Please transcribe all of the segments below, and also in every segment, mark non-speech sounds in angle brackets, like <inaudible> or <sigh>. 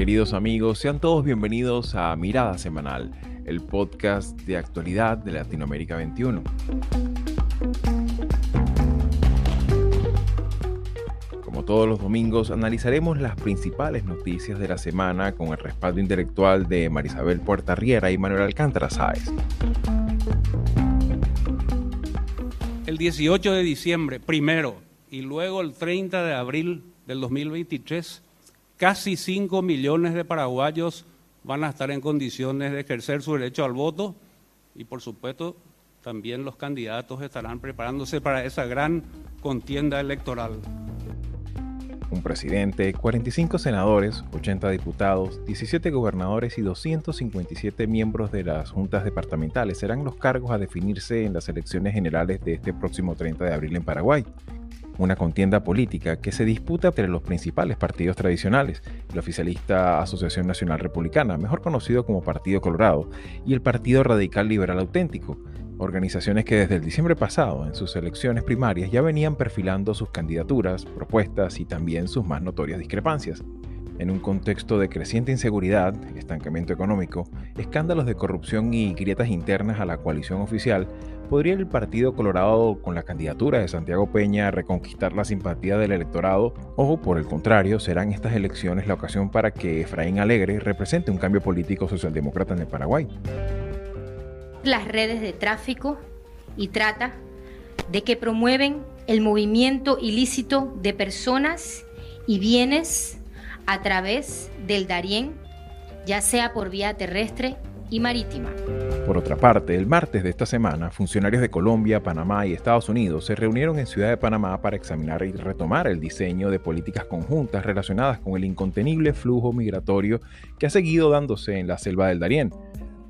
Queridos amigos, sean todos bienvenidos a Mirada Semanal, el podcast de actualidad de Latinoamérica 21. Como todos los domingos, analizaremos las principales noticias de la semana con el respaldo intelectual de Marisabel Riera y Manuel Alcántara Sáez. El 18 de diciembre, primero, y luego el 30 de abril del 2023, casi 5 millones de paraguayos van a estar en condiciones de ejercer su derecho al voto y por supuesto también los candidatos estarán preparándose para esa gran contienda electoral. Un presidente, 45 senadores, 80 diputados, 17 gobernadores y 257 miembros de las juntas departamentales serán los cargos a definirse en las elecciones generales de este próximo 30 de abril en Paraguay una contienda política que se disputa entre los principales partidos tradicionales, el oficialista Asociación Nacional Republicana, mejor conocido como Partido Colorado, y el Partido Radical Liberal Auténtico, organizaciones que desde el diciembre pasado, en sus elecciones primarias, ya venían perfilando sus candidaturas, propuestas y también sus más notorias discrepancias. En un contexto de creciente inseguridad, estancamiento económico, escándalos de corrupción y grietas internas a la coalición oficial, ¿Podría el Partido Colorado con la candidatura de Santiago Peña reconquistar la simpatía del electorado? O por el contrario, serán estas elecciones la ocasión para que Efraín Alegre represente un cambio político socialdemócrata en el Paraguay? Las redes de tráfico y trata de que promueven el movimiento ilícito de personas y bienes a través del Darién, ya sea por vía terrestre y marítima. Por otra parte, el martes de esta semana, funcionarios de Colombia, Panamá y Estados Unidos se reunieron en Ciudad de Panamá para examinar y retomar el diseño de políticas conjuntas relacionadas con el incontenible flujo migratorio que ha seguido dándose en la selva del Darién.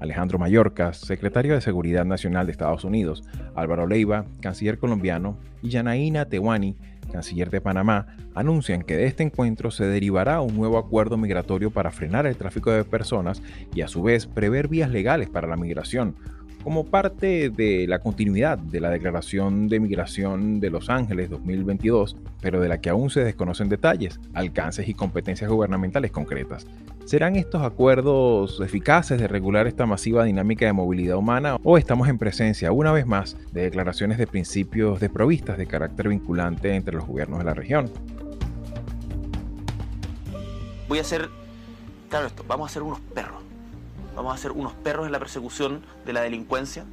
Alejandro Mayorkas, secretario de Seguridad Nacional de Estados Unidos, Álvaro Leiva, canciller colombiano, y Yanaína Tewani, canciller de Panamá, anuncian que de este encuentro se derivará un nuevo acuerdo migratorio para frenar el tráfico de personas y a su vez prever vías legales para la migración, como parte de la continuidad de la Declaración de Migración de Los Ángeles 2022, pero de la que aún se desconocen detalles, alcances y competencias gubernamentales concretas. ¿Serán estos acuerdos eficaces de regular esta masiva dinámica de movilidad humana o estamos en presencia, una vez más, de declaraciones de principios desprovistas de carácter vinculante entre los gobiernos de la región? Voy a hacer, claro esto, vamos a ser unos perros. Vamos a ser unos perros en la persecución de la delincuencia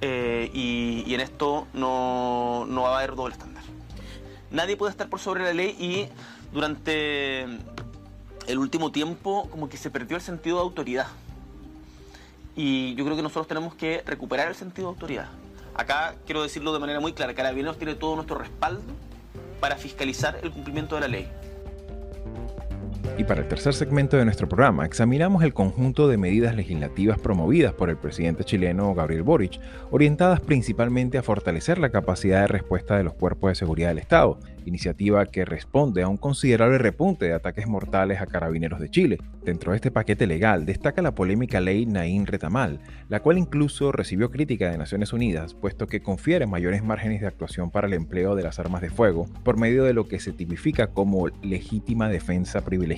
eh, y, en esto no, no va a haber doble estándar. Nadie puede estar por sobre la ley y durante el último tiempo como que se perdió el sentido de autoridad. Y yo creo que nosotros tenemos que recuperar el sentido de autoridad. Acá quiero decirlo de manera muy clara, Carabineros tiene todo nuestro respaldo para fiscalizar el cumplimiento de la ley. Y para el tercer segmento de nuestro programa, examinamos el conjunto de medidas legislativas promovidas por el presidente chileno Gabriel Boric, orientadas principalmente a fortalecer la capacidad de respuesta de los cuerpos de seguridad del Estado, iniciativa que responde a un considerable repunte de ataques mortales a carabineros de Chile. Dentro de este paquete legal destaca la polémica ley Naín Retamal, la cual incluso recibió crítica de Naciones Unidas, puesto que confiere mayores márgenes de actuación para el empleo de las armas de fuego por medio de lo que se tipifica como legítima defensa privilegiada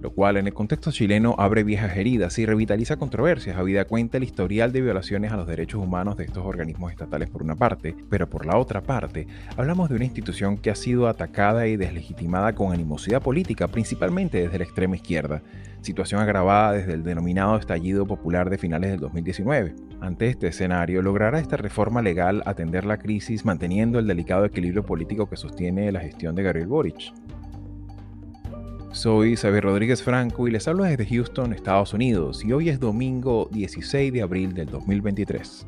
lo cual en el contexto chileno abre viejas heridas y revitaliza controversias, habida cuenta el historial de violaciones a los derechos humanos de estos organismos estatales por una parte, pero por la otra parte, hablamos de una institución que ha sido atacada y deslegitimada con animosidad política, principalmente desde la extrema izquierda, situación agravada desde el denominado estallido popular de finales del 2019. Ante este escenario, ¿logrará esta reforma legal atender la crisis manteniendo el delicado equilibrio político que sostiene la gestión de Gabriel Boric? Soy Xavier Rodríguez Franco y les hablo desde Houston, Estados Unidos, y hoy es domingo 16 de abril del 2023.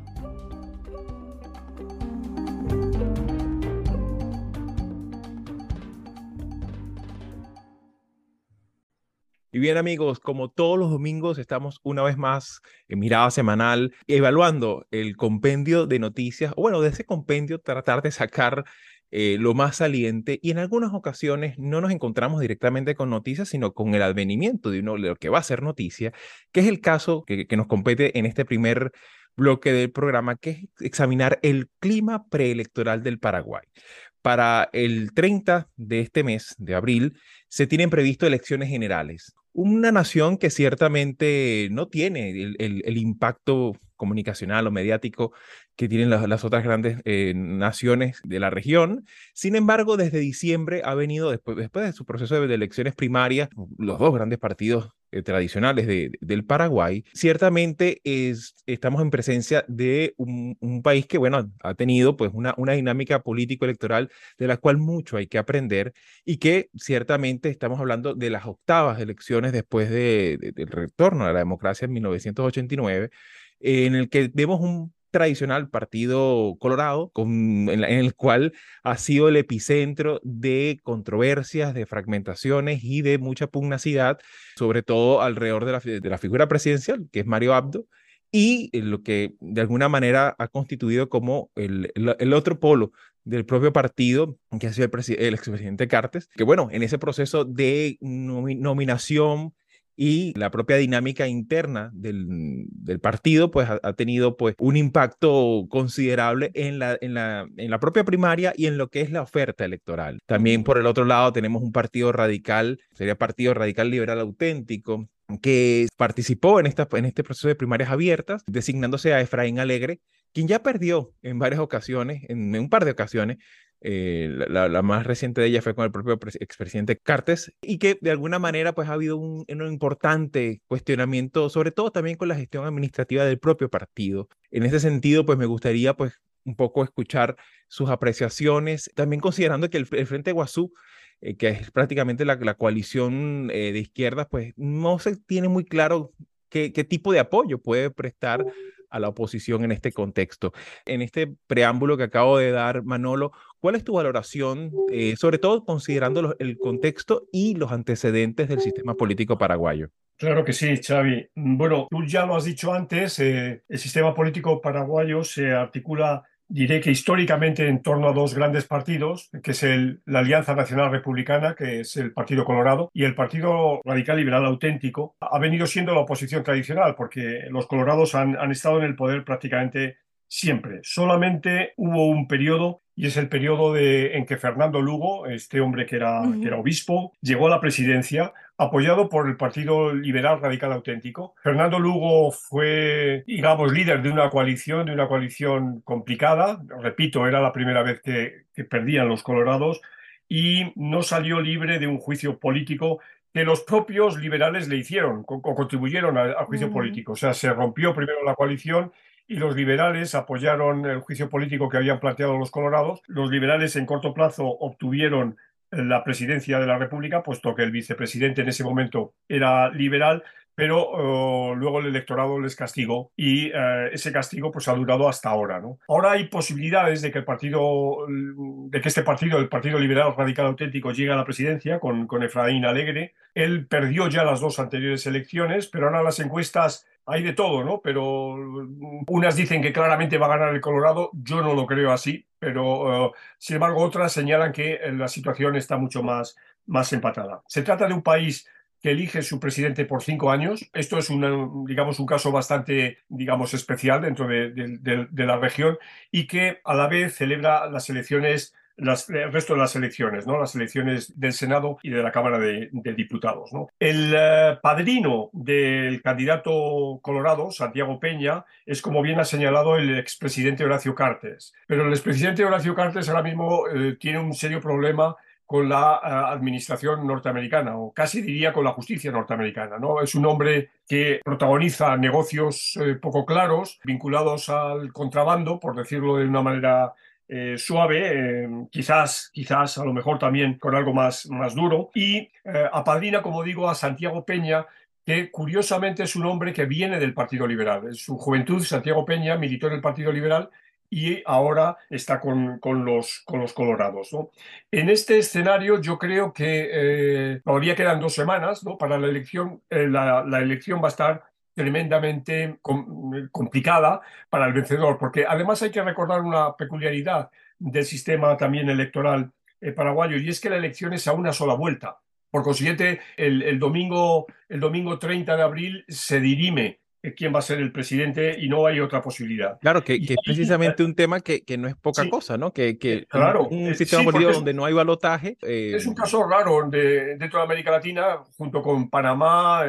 Y bien amigos, como todos los domingos estamos una vez más en mirada semanal evaluando el compendio de noticias, o bueno, de ese compendio tratar de sacar eh, lo más saliente y en algunas ocasiones no nos encontramos directamente con noticias, sino con el advenimiento de, uno, de lo que va a ser noticia, que es el caso que, nos compete en este primer bloque del programa, que es examinar el clima preelectoral del Paraguay. Para el 30 de este mes, de abril, se tienen previsto elecciones generales, una nación que ciertamente no tiene el, impacto comunicacional o mediático que tienen las, otras grandes eh, naciones de la región. Sin embargo, desde diciembre ha venido, después, después de su proceso de, elecciones primarias, los dos grandes partidos eh, tradicionales de, del Paraguay, ciertamente es, estamos en presencia de un, país que, bueno, ha tenido pues una, una dinámica político-electoral de la cual mucho hay que aprender y que ciertamente estamos hablando de las octavas elecciones después de, del retorno a la democracia en 1989, en el que vemos un tradicional partido colorado, en, el cual ha sido el epicentro de controversias, de fragmentaciones y de mucha pugnacidad, sobre todo alrededor de la, figura presidencial, que es Mario Abdo, y lo que de alguna manera ha constituido como el, otro polo del propio partido, que ha sido el, el expresidente Cartes, que bueno, en ese proceso de nominación y la propia dinámica interna del, del partido pues ha, tenido pues un impacto considerable en la, en, la, en la propia primaria y en lo que es la oferta electoral. También por el otro lado tenemos un partido radical, sería Partido Radical Liberal Auténtico, que participó en, esta, en este proceso de primarias abiertas, designándose a Efraín Alegre, quien ya perdió en varias ocasiones, en un par de ocasiones, eh, la, más reciente de ella fue con el propio expresidente Cartes, y que de alguna manera pues ha habido un, importante cuestionamiento, sobre todo también con la gestión administrativa del propio partido. En ese sentido, pues me gustaría pues un poco escuchar sus apreciaciones, también considerando que el, Frente Guazú, eh, que es prácticamente la, coalición eh, de izquierdas, pues no se tiene muy claro qué, qué tipo de apoyo puede prestar a la oposición en este contexto. En este preámbulo que acabo de dar, Manolo, ¿cuál es tu valoración, eh, sobre todo considerando el contexto y los antecedentes del sistema político paraguayo? Claro que sí, Xavi. Bueno, tú ya lo has dicho antes, eh, el sistema político paraguayo se articula diré que históricamente en torno a dos grandes partidos, que es el, la Alianza Nacional Republicana, que es el Partido Colorado, y el Partido Radical Liberal Auténtico, ha venido siendo la oposición tradicional, porque los colorados han, han estado en el poder prácticamente siempre. Solamente hubo un periodo y es el periodo de, en que Fernando Lugo, este hombre que era, que era obispo, llegó a la presidencia apoyado por el Partido Liberal Radical Auténtico. Fernando Lugo fue, digamos, líder de una coalición, de una coalición complicada. Repito, era la primera vez que, perdían los colorados y no salió libre de un juicio político que los propios liberales le hicieron o contribuyeron al, juicio político. O sea, se rompió primero la coalición y los liberales apoyaron el juicio político que habían planteado los colorados. Los liberales en corto plazo obtuvieron la presidencia de la República, puesto que el vicepresidente en ese momento era liberal, pero oh, luego el electorado les castigó y eh, ese castigo pues ha durado hasta ahora. ¿no? Ahora hay posibilidades de que el partido, de que este partido, el Partido Liberal Radical Auténtico, llegue a la presidencia con, con Efraín Alegre. Él perdió ya las dos anteriores elecciones, pero ahora las encuestas hay de todo, ¿no? Pero mm, unas dicen que claramente va a ganar el Colorado, yo no lo creo así, pero uh, sin embargo otras señalan que eh, la situación está mucho más, más empatada. Se trata de un país que elige su presidente por cinco años. Esto es digamos, un caso bastante, digamos, especial dentro de, la región y que a la vez celebra las elecciones el resto de las elecciones, ¿no? las elecciones del Senado y de la Cámara de, Diputados. El eh, padrino del candidato colorado, Santiago Peña, es como bien ha señalado el expresidente Horacio Cartes. Pero el expresidente Horacio Cartes ahora mismo eh, tiene un serio problema con la eh, administración norteamericana, o casi diría con la justicia norteamericana. ¿no? Es un hombre que protagoniza negocios poco claros, vinculados al contrabando, por decirlo de una manera eh, suave, eh, quizás, quizás a lo mejor también con algo más, más duro, y eh, apadrina, como digo, a Santiago Peña, que curiosamente es un hombre que viene del Partido Liberal. En su juventud, Santiago Peña militó en el Partido Liberal y ahora está con, con, los, con los colorados. ¿no? En este escenario yo creo que todavía quedan dos semanas ¿no? para la elección. la, la, elección va a estar tremendamente complicada para el vencedor, porque además hay que recordar una peculiaridad del sistema también electoral eh, paraguayo, y es que la elección es a una sola vuelta. Por consiguiente, el, domingo, el domingo 30 de abril se dirime quién va a ser el presidente y no hay otra posibilidad. Claro, que, es precisamente un tema que, que no es poca cosa, ¿no? Que, que claro, un, sistema político donde no hay balotaje. es un caso raro de, dentro de América Latina, junto con Panamá,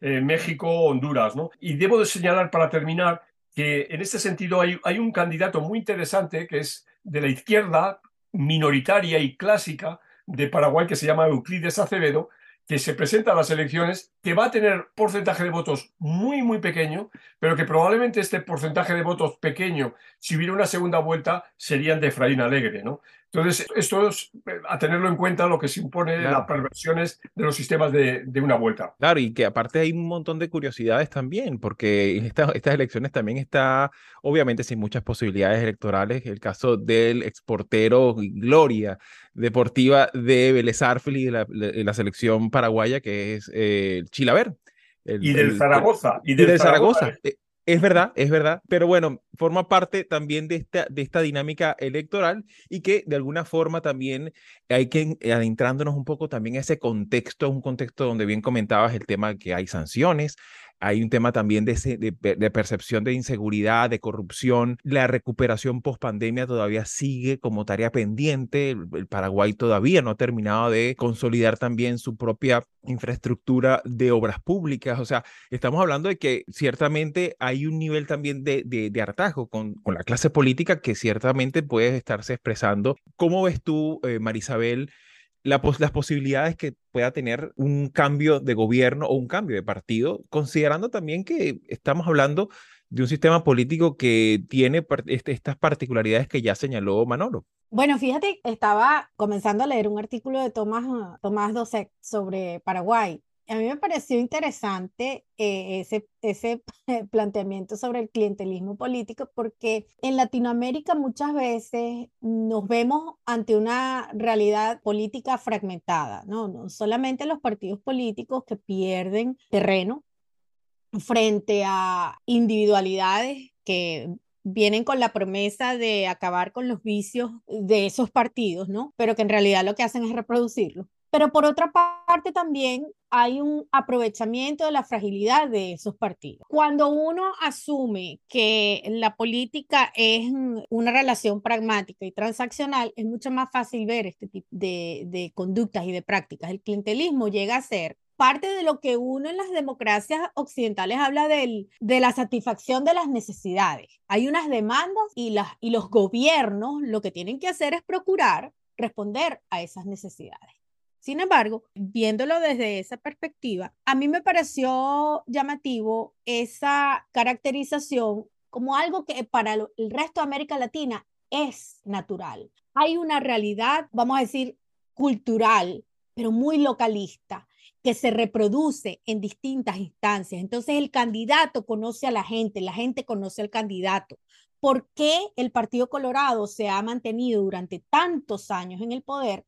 México, Honduras, ¿no? Y debo de señalar para terminar que en este sentido hay, hay un candidato muy interesante que es de la izquierda minoritaria y clásica de Paraguay que se llama Euclides Acevedo, que se presenta a las elecciones, que va a tener porcentaje de votos muy, muy pequeño, pero que probablemente este porcentaje de votos pequeño, si hubiera una segunda vuelta, serían de Efraín Alegre, ¿no? Entonces, esto es eh, a tenerlo en cuenta lo que se impone las perversiones de los sistemas de, una vuelta. Claro, y que aparte hay un montón de curiosidades también, porque en estas elecciones también está, obviamente, sin muchas posibilidades electorales, el caso del exportero Gloria deportiva de Vélez y de la, selección paraguaya, que es eh, Chilaver. y del Zaragoza. Y del, Zaragoza. Eh, es verdad, es verdad, pero bueno, forma parte también de esta, de esta dinámica electoral y que de alguna forma también hay que adentrándonos un poco también a ese contexto, un contexto donde bien comentabas el tema que hay sanciones, hay un tema también de, percepción de inseguridad, de corrupción. La recuperación post pandemia todavía sigue como tarea pendiente. El, Paraguay todavía no ha terminado de consolidar también su propia infraestructura de obras públicas. O sea, estamos hablando de que ciertamente hay un nivel también de, hartazgo con, con, la clase política que ciertamente puede estarse expresando. ¿Cómo ves tú, eh, Marisabel? Las posibilidades que pueda tener un cambio de gobierno o un cambio de partido, considerando también que estamos hablando de un sistema político que tiene este, estas particularidades que ya señaló Manolo. Bueno, fíjate, estaba comenzando a leer un artículo de Tomás, Tomás Dosek sobre Paraguay a mí me pareció interesante eh, ese, ese <laughs> planteamiento sobre el clientelismo político porque en Latinoamérica muchas veces nos vemos ante una realidad política fragmentada, ¿no? No solamente los partidos políticos que pierden terreno frente a individualidades que vienen con la promesa de acabar con los vicios de esos partidos, ¿no? Pero que en realidad lo que hacen es reproducirlos pero por otra parte también hay un aprovechamiento de la fragilidad de esos partidos. Cuando uno asume que la política es una relación pragmática y transaccional, es mucho más fácil ver este tipo de, de conductas y de prácticas. El clientelismo llega a ser parte de lo que uno en las democracias occidentales habla del, de la satisfacción de las necesidades. Hay unas demandas y, las, y los gobiernos lo que tienen que hacer es procurar responder a esas necesidades. Sin embargo, viéndolo desde esa perspectiva, a mí me pareció llamativo esa caracterización como algo que para el resto de América Latina es natural. Hay una realidad, vamos a decir, cultural, pero muy localista, que se reproduce en distintas instancias. Entonces el candidato conoce a la gente, la gente conoce al candidato. ¿Por qué el Partido Colorado se ha mantenido durante tantos años en el poder?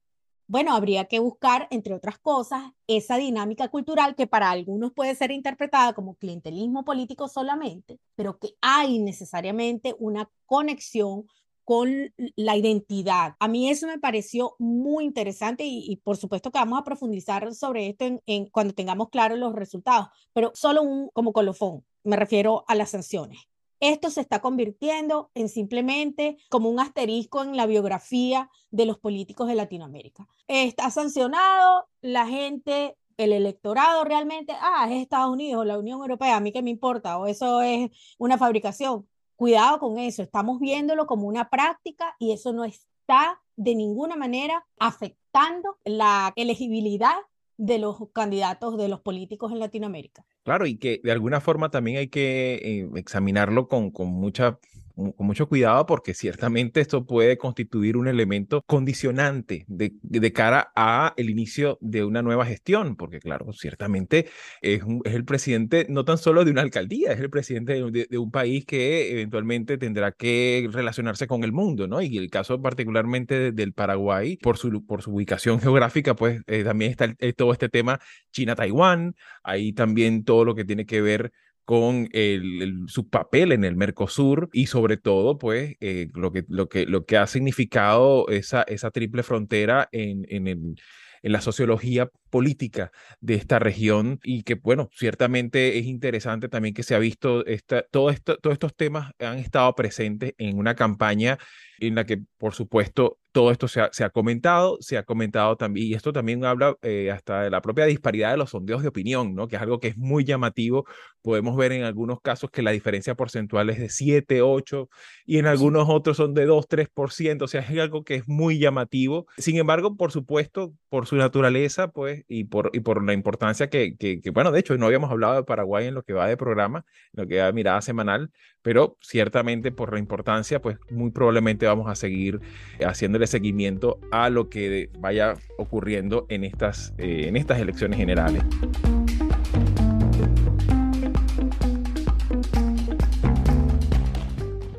Bueno, habría que buscar, entre otras cosas, esa dinámica cultural que para algunos puede ser interpretada como clientelismo político solamente, pero que hay necesariamente una conexión con la identidad. A mí eso me pareció muy interesante y, por supuesto que vamos a profundizar sobre esto en, cuando tengamos claros los resultados, pero solo como colofón, me refiero a las sanciones. Esto se está convirtiendo en simplemente como un asterisco en la biografía de los políticos de Latinoamérica. Está sancionado, la gente, el electorado realmente, ah, es Estados Unidos o la Unión Europea, a mí qué me importa, o eso es una fabricación. Cuidado con eso, estamos viéndolo como una práctica y eso no está de ninguna manera afectando la elegibilidad de los candidatos, de los políticos en Latinoamérica. Claro, y que de alguna forma también hay que eh, examinarlo con, con mucha con mucho cuidado porque ciertamente esto puede constituir un elemento condicionante de, cara a el inicio de una nueva gestión, porque claro, ciertamente es, el presidente no tan solo de una alcaldía, es el presidente de, un país que eventualmente tendrá que relacionarse con el mundo, ¿no? Y el caso particularmente del Paraguay, por su, por su ubicación geográfica, pues eh, también está todo este tema China-Taiwán, ahí también todo lo que tiene que ver con el, su papel en el Mercosur y sobre todo, pues, eh, lo, que, lo, que, lo que ha significado esa, esa triple frontera en, en, el, en la sociología política de esta región y que, bueno, ciertamente es interesante también que se ha visto, esta, todo esto, todos estos temas han estado presentes en una campaña en la que, por supuesto, todo esto se ha, se ha, comentado, se ha comentado también, y esto también habla eh, hasta de la propia disparidad de los sondeos de opinión, ¿no? que es algo que es muy llamativo. Podemos ver en algunos casos que la diferencia porcentual es de 7, 8, y en algunos otros son de 2, 3%, o sea, es algo que es muy llamativo. Sin embargo, por supuesto, por su naturaleza, pues, y por, y por la importancia que, que, que, bueno, de hecho, no habíamos hablado de Paraguay en lo que va de programa, en lo que va de mirada semanal, pero ciertamente por la importancia, pues, muy probablemente vamos a seguir haciéndole seguimiento a lo que vaya ocurriendo en estas, eh, en estas elecciones generales.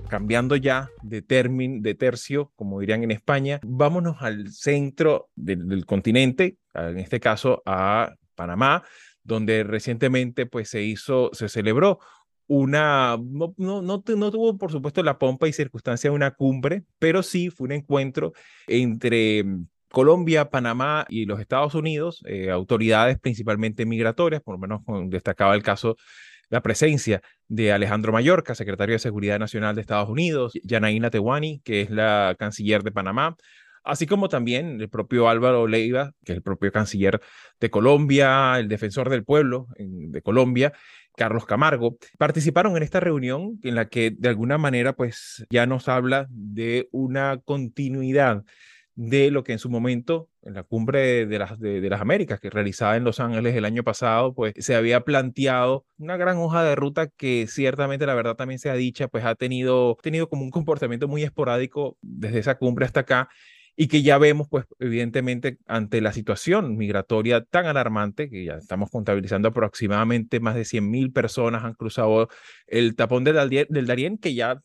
cambiando ya de término, de tercio, como dirían en España, vámonos al centro del, del, continente, en este caso a Panamá, donde recientemente pues se hizo, se celebró una, no, no, no, tuvo por supuesto la pompa y circunstancia de una cumbre, pero sí fue un encuentro entre mm, Colombia, Panamá y los Estados Unidos, eh, autoridades principalmente migratorias, por lo menos destacaba el caso, la presencia de Alejandro Mayorca, secretario de Seguridad Nacional de Estados Unidos, Yanaína Tewani, que es la canciller de Panamá, así como también el propio Álvaro Leiva, que es el propio canciller de Colombia, el defensor del pueblo de Colombia, Carlos Camargo, participaron en esta reunión en la que de alguna manera pues ya nos habla de una continuidad de lo que en su momento, en la cumbre de las, de, las Américas, que realizada en Los Ángeles el año pasado, pues se había planteado una gran hoja de ruta que ciertamente, la verdad también se ha dicha, pues ha tenido, tenido como un comportamiento muy esporádico desde esa cumbre hasta acá y que ya vemos, pues, evidentemente, ante la situación migratoria tan alarmante, que ya estamos contabilizando aproximadamente más de 100.000 personas han cruzado el tapón del, del Darién, que ya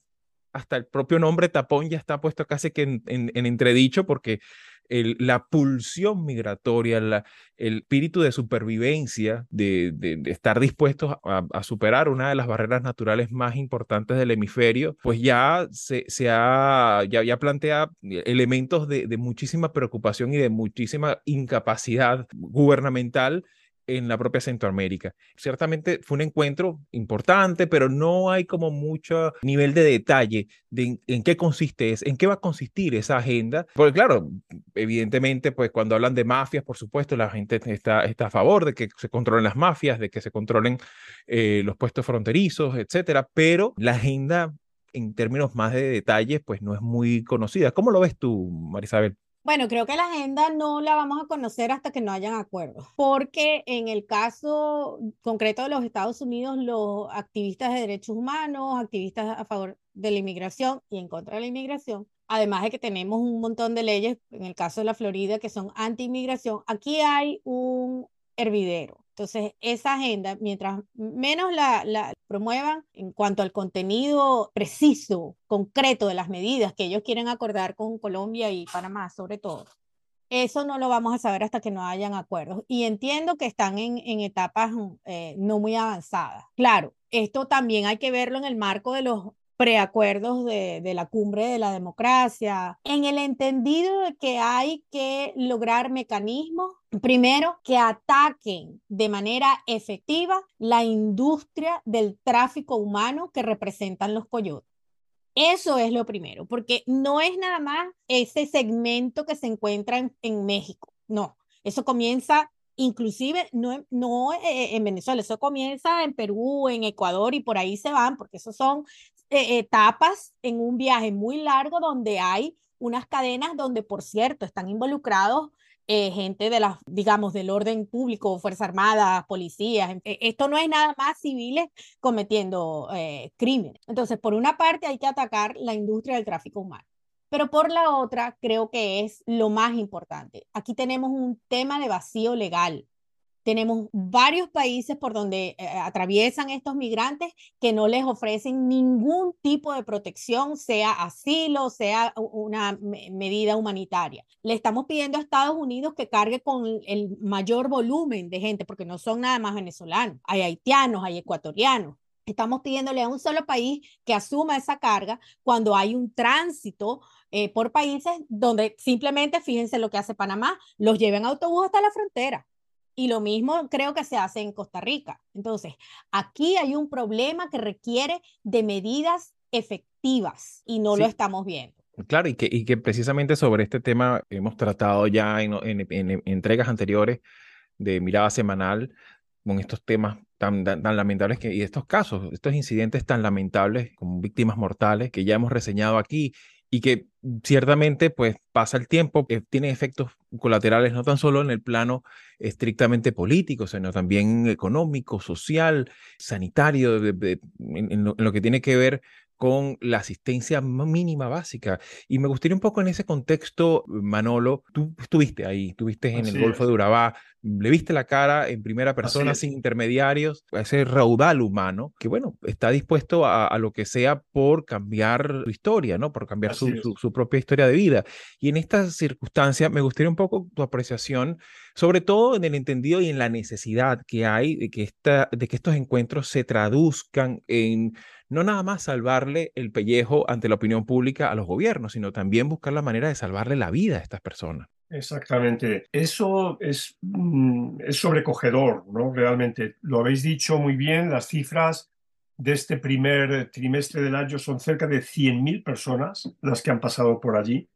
hasta el propio nombre tapón ya está puesto casi que en, en entredicho, porque la pulsión migratoria, el espíritu de supervivencia, de, estar dispuestos a, superar una de las barreras naturales más importantes del hemisferio, pues ya se, ha, ya, ya plantea elementos de, de muchísima preocupación y de muchísima incapacidad gubernamental en la propia Centroamérica. Ciertamente fue un encuentro importante, pero no hay como mucho nivel de detalle de en, qué consiste, en qué va a consistir esa agenda. Porque claro, evidentemente, pues cuando hablan de mafias, por supuesto, la gente está, a favor de que se controlen las mafias, de que se controlen eh, los puestos fronterizos, etcétera, pero la agenda en términos más de detalles, pues no es muy conocida. ¿Cómo lo ves tú, Marisabel? Bueno, creo que la agenda no la vamos a conocer hasta que no hayan acuerdos, porque en el caso concreto de los Estados Unidos, los activistas de derechos humanos, activistas a favor de la inmigración y en contra de la inmigración, además de que tenemos un montón de leyes, en el caso de la Florida, que son anti-inmigración, aquí hay un hervidero. Entonces, esa agenda, mientras menos la, la, promuevan en cuanto al contenido preciso, concreto de las medidas que ellos quieren acordar con Colombia y Panamá, sobre todo, eso no lo vamos a saber hasta que no hayan acuerdos. Y entiendo que están en, en etapas eh, no muy avanzadas. Claro, esto también hay que verlo en el marco de los preacuerdos de, de, la cumbre de la democracia, en el entendido de que hay que lograr mecanismos, primero, que ataquen de manera efectiva la industria del tráfico humano que representan los coyotes. Eso es lo primero, porque no es nada más ese segmento que se encuentra en, México, no, eso comienza inclusive no, no eh, en Venezuela, eso comienza en Perú, en Ecuador y por ahí se van, porque esos son eh, etapas en un viaje muy largo donde hay unas cadenas donde, por cierto, están involucrados eh, gente de las, digamos, del orden público, Fuerzas Armadas, policías. E, esto no es nada más civiles cometiendo eh, crímenes. Entonces, por una parte hay que atacar la industria del tráfico humano. Pero por la otra, creo que es lo más importante. Aquí tenemos un tema de vacío legal. Tenemos varios países por donde eh, atraviesan estos migrantes que no les ofrecen ningún tipo de protección, sea asilo, sea una medida humanitaria. Le estamos pidiendo a Estados Unidos que cargue con el mayor volumen de gente, porque no son nada más venezolanos. Hay haitianos, hay ecuatorianos. Estamos pidiéndole a un solo país que asuma esa carga cuando hay un tránsito eh, por países donde simplemente, fíjense lo que hace Panamá, los lleven autobús hasta la frontera. Y lo mismo creo que se hace en Costa Rica. Entonces, aquí hay un problema que requiere de medidas efectivas y no lo estamos viendo. Claro, y que, y que precisamente sobre este tema hemos tratado ya en, en, en entregas anteriores de mirada semanal con estos temas tan, tan, lamentables que, y estos casos, estos incidentes tan lamentables como víctimas mortales que ya hemos reseñado aquí y que ciertamente pues pasa el tiempo, que tiene efectos colaterales no tan solo en el plano estrictamente político, sino también económico, social, sanitario, en, lo, que tiene que ver con la asistencia mínima básica. Y me gustaría un poco en ese contexto, Manolo, tú estuviste ahí, estuviste en el Golfo de Urabá, le viste la cara en primera persona sin intermediarios, a ese raudal humano que, bueno, está dispuesto a, lo que sea por cambiar su historia, ¿no? Por cambiar su, su, propia historia de vida. Y en esta circunstancia me gustaría un poco tu apreciación, sobre todo en el entendido y en la necesidad que hay de que, esta, de que estos encuentros se traduzcan en no nada más salvarle el pellejo ante la opinión pública a los gobiernos, sino también buscar la manera de salvarle la vida a estas personas. Exactamente. Eso es, mm, es sobrecogedor, ¿no? Realmente. Lo habéis dicho muy bien, las cifras de este primer trimestre del año son cerca de 100.000 personas las que han pasado por allí.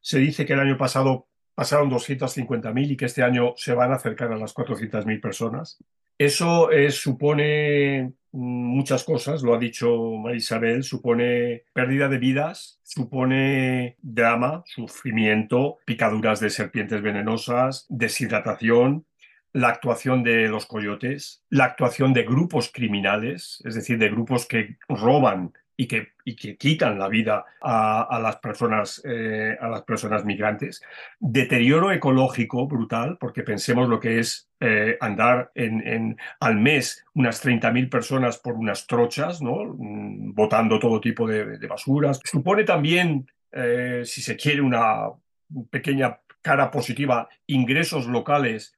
Se dice que el año pasado pasaron 250.000 y que este año se van a acercar a las 400.000 personas. Eso supone muchas cosas, lo ha dicho Marisabel, supone pérdida de vidas, supone drama, sufrimiento, picaduras de serpientes venenosas, deshidratación, la actuación de los coyotes, la actuación de grupos criminales, es decir, de grupos que roban y que, y que quitan la vida a, las personas, eh, a las personas migrantes. Deterioro ecológico brutal, porque pensemos lo que es eh, andar en, en, al mes unas 30.000 personas por unas trochas, ¿no? Mm, botando todo tipo de, basuras. Supone también, eh, si se quiere, una pequeña cara positiva, ingresos locales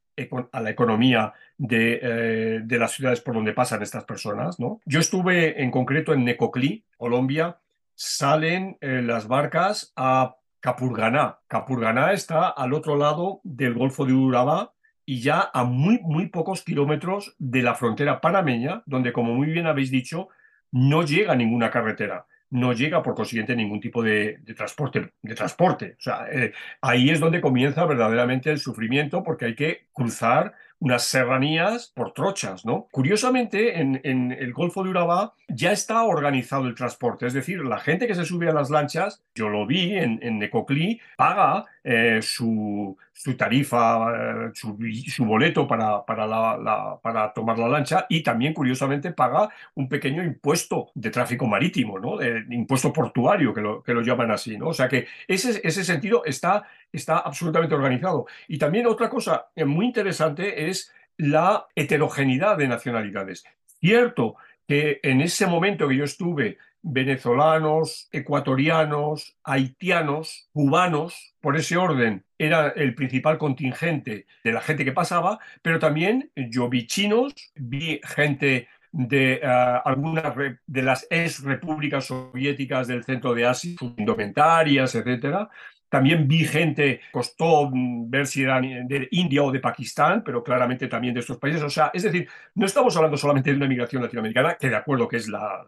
a la economía eh, de, las ciudades por donde pasan estas personas. ¿no? Yo estuve en concreto en Necoclí, Colombia, salen eh, las barcas a Capurganá. Capurganá está al otro lado del Golfo de Urabá y ya a muy, muy pocos kilómetros de la frontera panameña, donde, como muy bien habéis dicho, no llega ninguna carretera no llega por consiguiente ningún tipo de, transporte. De transporte. O sea, eh, ahí es donde comienza verdaderamente el sufrimiento porque hay que cruzar unas serranías por trochas, ¿no? Curiosamente, en, el Golfo de Urabá ya está organizado el transporte, es decir, la gente que se sube a las lanchas, yo lo vi en, en Necoclí, paga eh, su, su, tarifa, eh, su, boleto para, para, la, para tomar la lancha y también, curiosamente, paga un pequeño impuesto de tráfico marítimo, ¿no? Impuesto portuario, que lo, que lo llaman así, ¿no? O sea que ese, ese sentido está está absolutamente organizado. Y también otra cosa muy interesante es la heterogeneidad de nacionalidades. Cierto que en ese momento que yo estuve, venezolanos, ecuatorianos, haitianos, cubanos, por ese orden, era el principal contingente de la gente que pasaba, pero también yo vi chinos, vi gente de uh, algunas de las ex repúblicas soviéticas del centro de Asia, indumentarias, etcétera, también vi gente, costó ver si eran de India o de Pakistán, pero claramente también de estos países. O sea, es decir, no estamos hablando solamente de una migración latinoamericana, que de acuerdo que es la,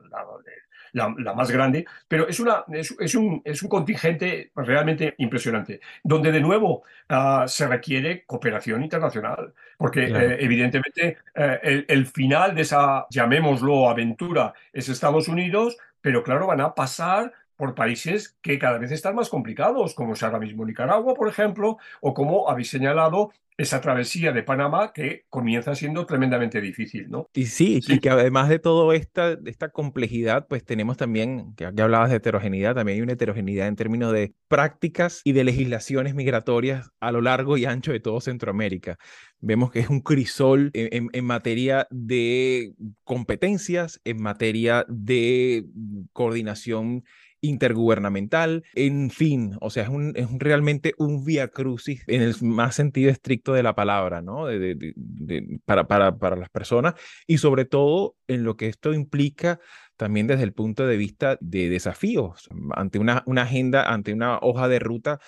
más grande, pero es, una, es, un, es un contingente realmente impresionante, donde de nuevo ah, se requiere cooperación internacional, porque eh, evidentemente eh, el, el final de esa, llamémoslo, aventura es Estados Unidos, pero claro, van a pasar por países que cada vez están más complicados, como es ahora mismo Nicaragua, por ejemplo, o como habéis señalado esa travesía de Panamá que comienza siendo tremendamente difícil, ¿no? Y sí, y que además de todo esta, esta complejidad, pues tenemos también, que aquí hablabas de heterogeneidad, también hay una heterogeneidad en términos de prácticas y de legislaciones migratorias a lo largo y ancho de todo Centroamérica. Vemos que es un crisol en, en materia de competencias, en materia de coordinación intergubernamental, en fin, o sea, es, un, es realmente un via crucis en el más sentido estricto de la palabra, ¿no? De, para, para, para las personas y sobre todo en lo que esto implica también desde el punto de vista de desafíos, ante una, una agenda, ante una hoja de ruta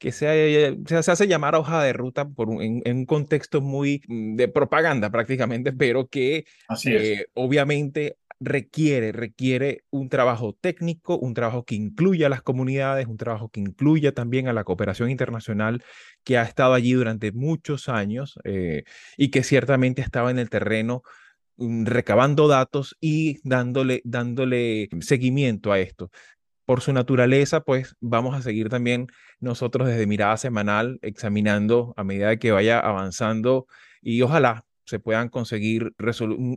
que se, se, hace llamar hoja de ruta por en, un contexto muy mm, de propaganda prácticamente, pero que eh, obviamente requiere, requiere un trabajo técnico, un trabajo que incluya a las comunidades, un trabajo que incluya también a la cooperación internacional que ha estado allí durante muchos años eh, y que ciertamente estaba en el terreno mm, recabando datos y dándole, dándole seguimiento a esto. Por su naturaleza, pues vamos a seguir también nosotros desde Mirada Semanal examinando a medida que vaya avanzando y ojalá se puedan conseguir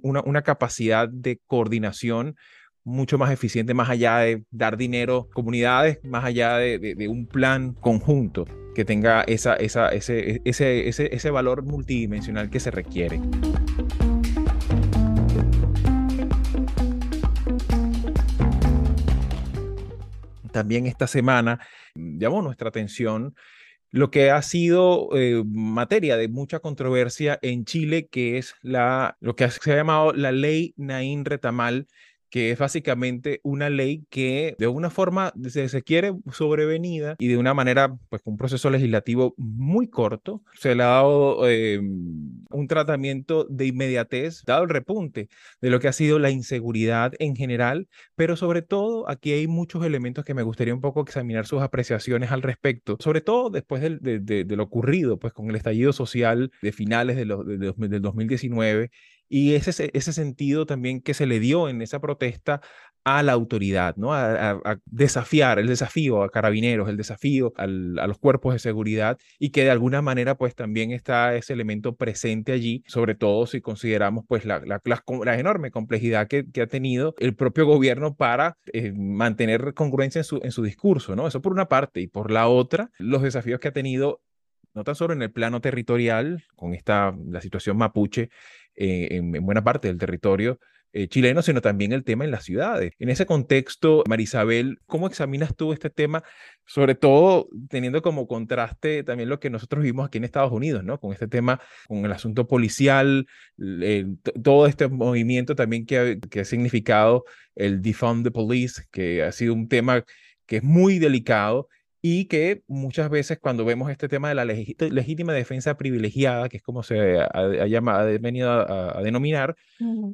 una, una capacidad de coordinación mucho más eficiente, más allá de dar dinero a comunidades, más allá de, un plan conjunto que tenga esa, esa, ese, ese, ese, ese valor multidimensional que se requiere. También esta semana llamó nuestra atención lo que ha sido eh, materia de mucha controversia en Chile, que es la, lo que se ha llamado la ley Naín Retamal, que es básicamente una ley que de una forma se, se, quiere sobrevenida y de una manera, pues con un proceso legislativo muy corto, se le ha dado eh, un tratamiento de inmediatez, dado el repunte de lo que ha sido la inseguridad en general, pero sobre todo aquí hay muchos elementos que me gustaría un poco examinar sus apreciaciones al respecto, sobre todo después de, de, de lo ocurrido pues con el estallido social de finales de los, del 2019 y ese, ese sentido también que se le dio en esa protesta a la autoridad, ¿no? A, desafiar, el desafío a carabineros, el desafío a los cuerpos de seguridad y que de alguna manera pues también está ese elemento presente allí, sobre todo si consideramos pues la, la, la, enorme complejidad que, que, ha tenido el propio gobierno para eh, mantener congruencia en su, en su discurso, ¿no? Eso por una parte y por la otra, los desafíos que ha tenido no tan solo en el plano territorial, con esta, la situación mapuche eh, en, buena parte del territorio eh, chileno, sino también el tema en las ciudades. En ese contexto, Marisabel, ¿cómo examinas tú este tema, sobre todo teniendo como contraste también lo que nosotros vimos aquí en Estados Unidos, ¿no? Con este tema, con el asunto policial, todo este movimiento también que ha, que ha significado el defund the police, que ha sido un tema que es muy delicado y que muchas veces cuando vemos este tema de la legítima defensa privilegiada, que es como se ha, llamado, venido a, denominar,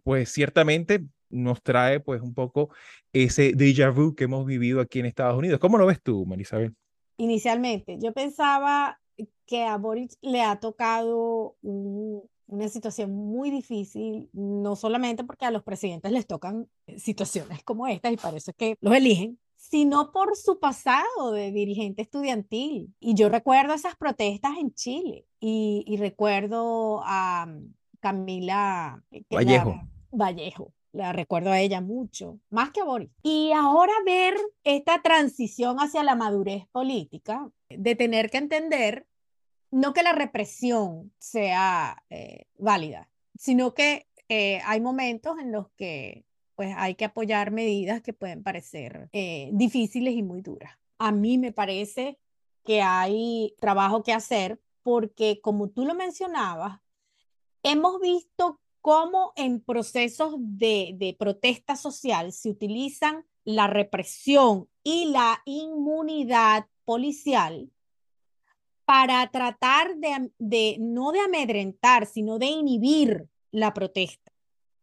pues ciertamente nos trae pues un poco ese déjà vu que hemos vivido aquí en Estados Unidos. ¿Cómo lo ves tú, Marisabel? Inicialmente, yo pensaba que a Boris le ha tocado una situación muy difícil, no solamente porque a los presidentes les tocan situaciones como estas y parece que los eligen, sino por su pasado de dirigente estudiantil. Y yo recuerdo esas protestas en Chile y, recuerdo a mm, Camila Vallejo. Vallejo. La recuerdo a ella mucho, más que a Boris. Y ahora ver esta transición hacia la madurez política, de tener que entender no que la represión sea eh, válida, sino que eh, hay momentos en los que pues hay que apoyar medidas que pueden parecer eh, difíciles y muy duras. A mí me parece que hay trabajo que hacer porque, como tú lo mencionabas, hemos visto cómo en procesos de, protesta social se utilizan la represión y la inmunidad policial para tratar de, de, no de amedrentar, sino de inhibir la protesta.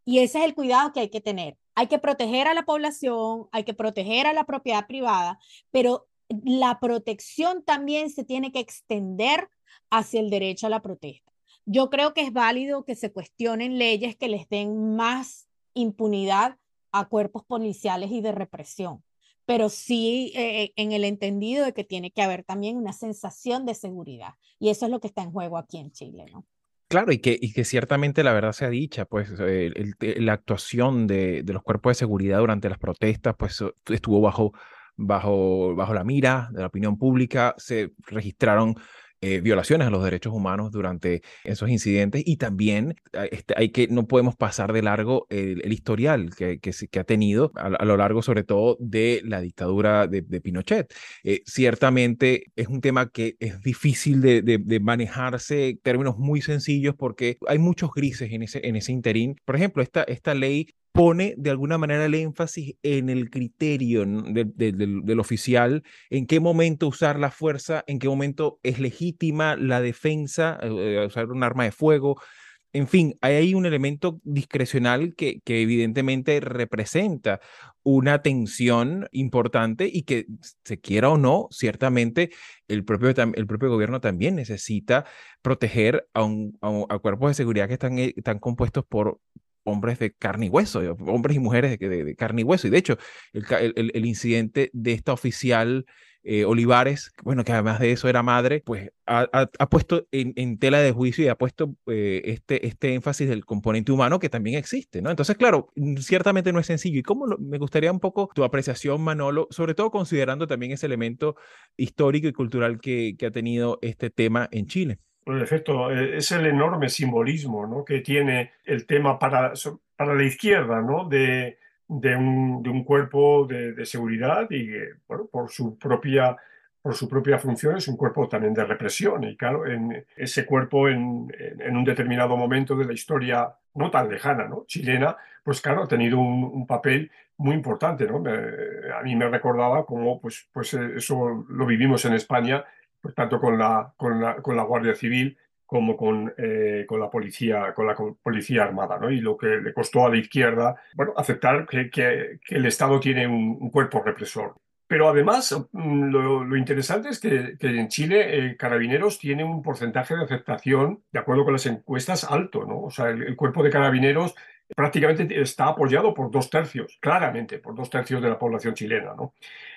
Y ese es el cuidado que hay que tener hay que proteger a la población, hay que proteger a la propiedad privada, pero la protección también se tiene que extender hacia el derecho a la protesta. Yo creo que es válido que se cuestionen leyes que les den más impunidad a cuerpos policiales y de represión, pero sí eh, eh, en el entendido de que tiene que haber también una sensación de seguridad. Y eso es lo que está en juego aquí en Chile, ¿no? Claro, y que, y que ciertamente la verdad sea dicha, pues la actuación de, de, los cuerpos de seguridad durante las protestas, pues estuvo bajo, bajo, bajo la mira de la opinión pública, se registraron eh, violaciones a los derechos humanos durante esos incidentes y también eh, este, hay que, no podemos pasar de largo el, historial que, que, ha tenido a, lo largo sobre todo de la dictadura de, Pinochet. Eh, ciertamente es un tema que es difícil de, de, manejarse en términos muy sencillos porque hay muchos grises en ese, en ese interín. Por ejemplo, esta, esta ley pone de alguna manera el énfasis en el criterio del oficial, en qué momento usar la fuerza, en qué momento es legítima la defensa, eh, eh, usar un arma de fuego. En fin, hay un elemento discrecional que, evidentemente representa una tensión importante y que se quiera o no, ciertamente el propio, el propio gobierno también necesita proteger a, a, cuerpos de seguridad que están, eh, están compuestos por hombres de carne y hueso, hombres y mujeres de, carne y hueso. Y de hecho, el, incidente de esta oficial eh, Olivares, bueno, que además de eso era madre, pues ha, puesto en, tela de juicio y ha puesto eh, este, este énfasis del componente humano que también existe, ¿no? Entonces, claro, ciertamente no es sencillo. Y cómo me gustaría un poco tu apreciación, Manolo, sobre todo considerando también ese elemento histórico y cultural que ha tenido este tema en Chile. En efecto, eh, es el enorme simbolismo ¿no? que tiene el tema para, para la izquierda, ¿no? de, de, un, de un cuerpo de, seguridad y, bueno, por su propia por su propia función es un cuerpo también de represión y claro, en ese cuerpo en, en un determinado momento de la historia no tan lejana, ¿no? chilena, pues claro, ha tenido un, un papel muy importante, ¿no? a mí me recordaba cómo pues, pues eh, eso lo vivimos en España pues, tanto con la, con la, con la Guardia Civil como con, eh, con, la policía, con la policía armada, ¿no? Y lo que le costó a la izquierda, bueno, aceptar que, que, el Estado tiene un, cuerpo represor. Pero además, mm, lo, interesante es que, que en Chile eh, Carabineros tiene un porcentaje de aceptación, de acuerdo con las encuestas, alto, ¿no? O sea, el cuerpo de Carabineros prácticamente está apoyado por dos tercios, claramente, por dos tercios de la población chilena. ¿no?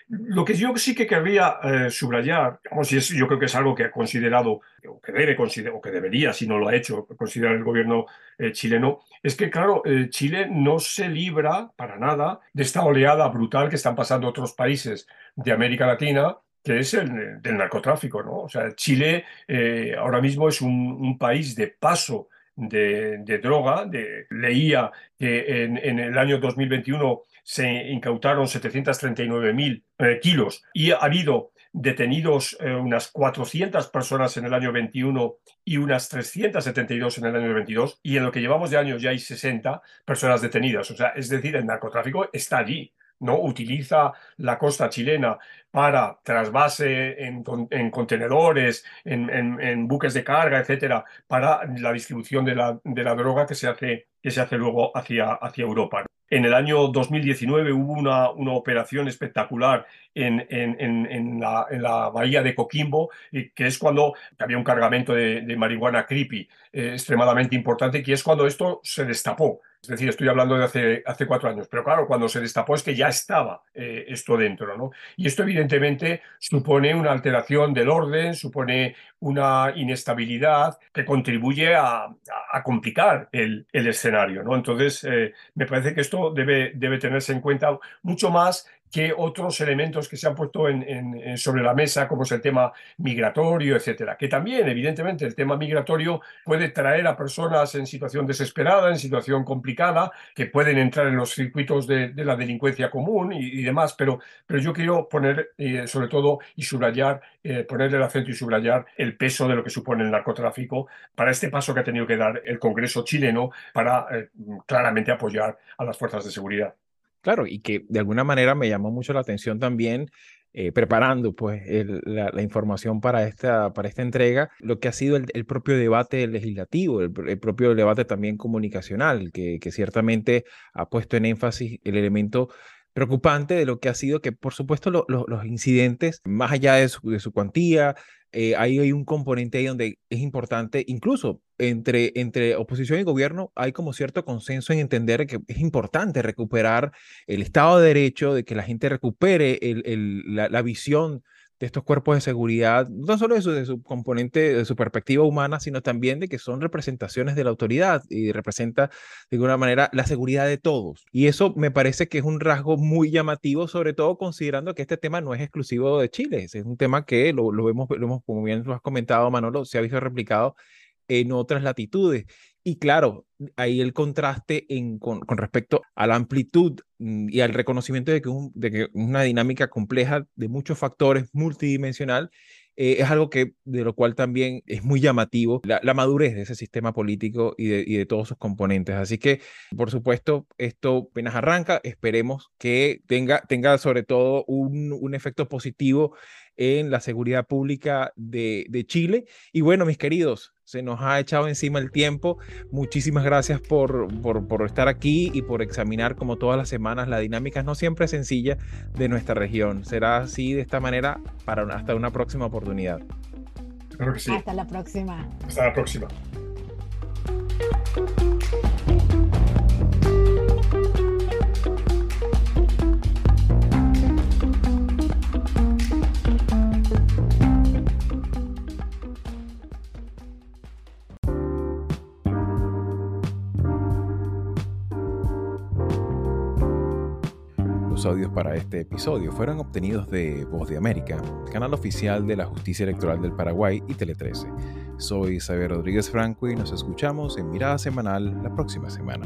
Lo que yo sí que querría eh, subrayar, y es, yo creo que es algo que ha considerado, o que debe considerar, o que debería, si no lo ha hecho, considerar el gobierno eh, chileno, es que, claro, eh, Chile no se libra para nada de esta oleada brutal que están pasando otros países de América Latina, que es el del narcotráfico. ¿no? O sea, Chile ahora mismo es un país de paso de, droga. Leía que en, el año 2021 se incautaron 739.000 eh, kilos y ha habido detenidos eh, unas 400 personas en el año 21 y unas 372 en el año 22 y en lo que llevamos de año ya hay 60 personas detenidas. O sea, es decir, el narcotráfico está allí. ¿No? Utiliza la costa chilena para trasvase en, contenedores, en, buques de carga, etcétera, para la distribución de la, de la droga que se hace, que se hace luego hacia, hacia Europa. En el año 2019 hubo una, operación espectacular en, en, la, en, la, bahía de Coquimbo, que es cuando había un cargamento de, marihuana creepy eh, extremadamente importante, que es cuando esto se destapó. Es decir, estoy hablando de hace, hace cuatro años, pero claro, cuando se destapó es que ya estaba eh, esto dentro, ¿no? Y esto evidentemente supone una alteración del orden, supone una inestabilidad que contribuye a, complicar el, escenario, ¿no? Entonces, eh, me parece que esto debe tenerse en cuenta mucho más que otros elementos que se han puesto en, sobre la mesa, como es el tema migratorio, etcétera. Que también, evidentemente, el tema migratorio puede traer a personas en situación desesperada, en situación complicada, que pueden entrar en los circuitos de, la delincuencia común y, demás, pero, pero yo quiero poner, eh, sobre todo, y subrayar, eh, poner el acento y subrayar el peso de lo que supone el narcotráfico para este paso que ha tenido que dar el Congreso chileno para eh, claramente apoyar a las fuerzas de seguridad. Claro, y que de alguna manera me llamó mucho la atención también eh, preparando pues la, información para esta, para esta entrega, lo que ha sido el, propio debate legislativo, el, propio debate también comunicacional, que, ciertamente ha puesto en énfasis el elemento preocupante de lo que ha sido que por supuesto los incidentes, más allá de su, de su cuantía, eh, ahí hay un componente ahí donde es importante, incluso entre, entre oposición y gobierno, hay como cierto consenso en entender que es importante recuperar el Estado de Derecho, de que la gente recupere el, el, la, la, visión de estos cuerpos de seguridad, no solo de su, de su, componente, de su perspectiva humana, sino también de que son representaciones de la autoridad y representa de alguna manera la seguridad de todos. Y eso me parece que es un rasgo muy llamativo, sobre todo considerando que este tema no es exclusivo de Chile, es un tema que lo, lo vemos, lo hemos, como bien lo has comentado, Manolo, se ha visto replicado en otras latitudes. Y claro, ahí el contraste en, con, respecto a la amplitud mm, y al reconocimiento de que, de que una dinámica compleja de muchos factores multidimensional eh, es algo que de lo cual también es muy llamativo la, la madurez de ese sistema político y de, y de, todos sus componentes. Así que, por supuesto, esto apenas arranca. Esperemos que tenga, tenga sobre todo un, un efecto positivo en la seguridad pública de, de Chile. Y bueno, mis queridos, se nos ha echado encima el tiempo. Muchísimas gracias por, por, por, estar aquí y por examinar como todas las semanas la dinámica no siempre sencilla de nuestra región. Será así de esta manera para hasta una próxima oportunidad. Claro que sí. Hasta la próxima. Hasta la próxima. los audios para este episodio fueron obtenidos de Voz de América, canal oficial de la Justicia Electoral del Paraguay y Tele 13. Soy Xavier Rodríguez Franco y nos escuchamos en Mirada Semanal la próxima semana.